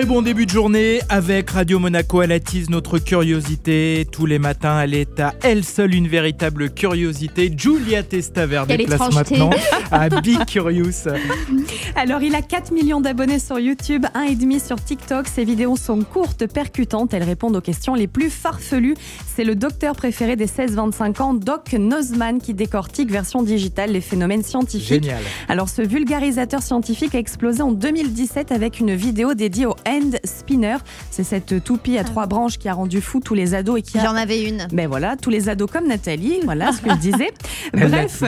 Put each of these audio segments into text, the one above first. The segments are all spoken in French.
Très bon début de journée avec Radio Monaco. Elle attise notre curiosité. Tous les matins, elle est à elle seule une véritable curiosité. Julia Testaver Quelle déplace étrangeté. maintenant à Big Curious. Alors, il a 4 millions d'abonnés sur YouTube, 1,5 sur TikTok. Ses vidéos sont courtes, percutantes. Elles répondent aux questions les plus farfelues. C'est le docteur préféré des 16-25 ans, Doc Nozman, qui décortique version digitale les phénomènes scientifiques. Génial. Alors, ce vulgarisateur scientifique a explosé en 2017 avec une vidéo dédiée au Hand Spinner. C'est cette toupie à trois branches qui a rendu fou tous les ados et qui a J'en avais une. ben voilà, tous les ados comme Nathalie, voilà ce que je disais. Bref,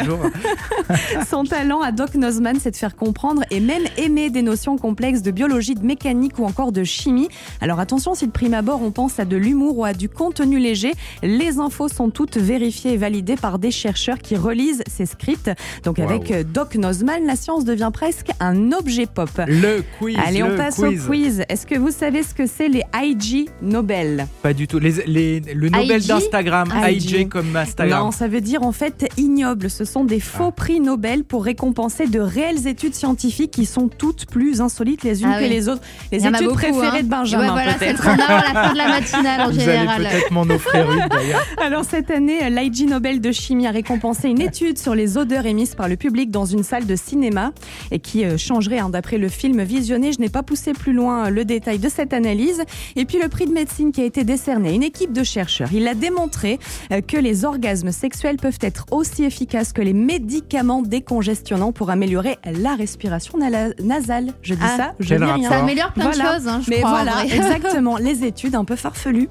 son talent à Doc Nozman, c'est de faire comprendre et même aimer des notions complexes de biologie, de mécanique ou encore de chimie. Alors attention, si de prime abord on pense à de l'humour ou à du contenu léger, les infos sont toutes vérifiées et validées par des chercheurs qui relisent ces scripts. Donc avec Doc Nozman, la science devient presque un objet pop. Le quiz. Allez, on passe quiz. au quiz. Est-ce que vous savez ce que c'est les IG Nobel Pas du tout. Les, les- le Nobel d'Instagram, IG. IG comme Instagram. Non, ça veut dire en fait ignoble. Ce sont des faux Ah. prix Nobel pour récompenser de réelles études scientifiques qui sont toutes plus insolites les unes Ah que les autres. Les études beaucoup, préférées hein. de Benjamin Ouais, voilà, c'est qu'on a à la fin de la matinale en Vous général. allez peut-être m'en offrir une d'ailleurs. Alors cette année, l'IG Nobel de chimie a récompensé une étude sur les odeurs émises par le public dans une salle de cinéma et qui euh, changerait hein, d'après le film visionné. Je n'ai pas poussé plus loin euh, le détail de cette analyse. Et puis le prix de médecine qui a été décerné à une équipe de chercheurs. Il a démontré euh, que les orgasmes sexuels peuvent être aussi efficaces que les médicaments décongestionnants pour améliorer la respiration nasale. Je dis Ah, ça, je dis rien. Ça améliore plein Voilà. de choses, hein, je Mais crois. voilà, vrai. exactement, les études un peu farfelues.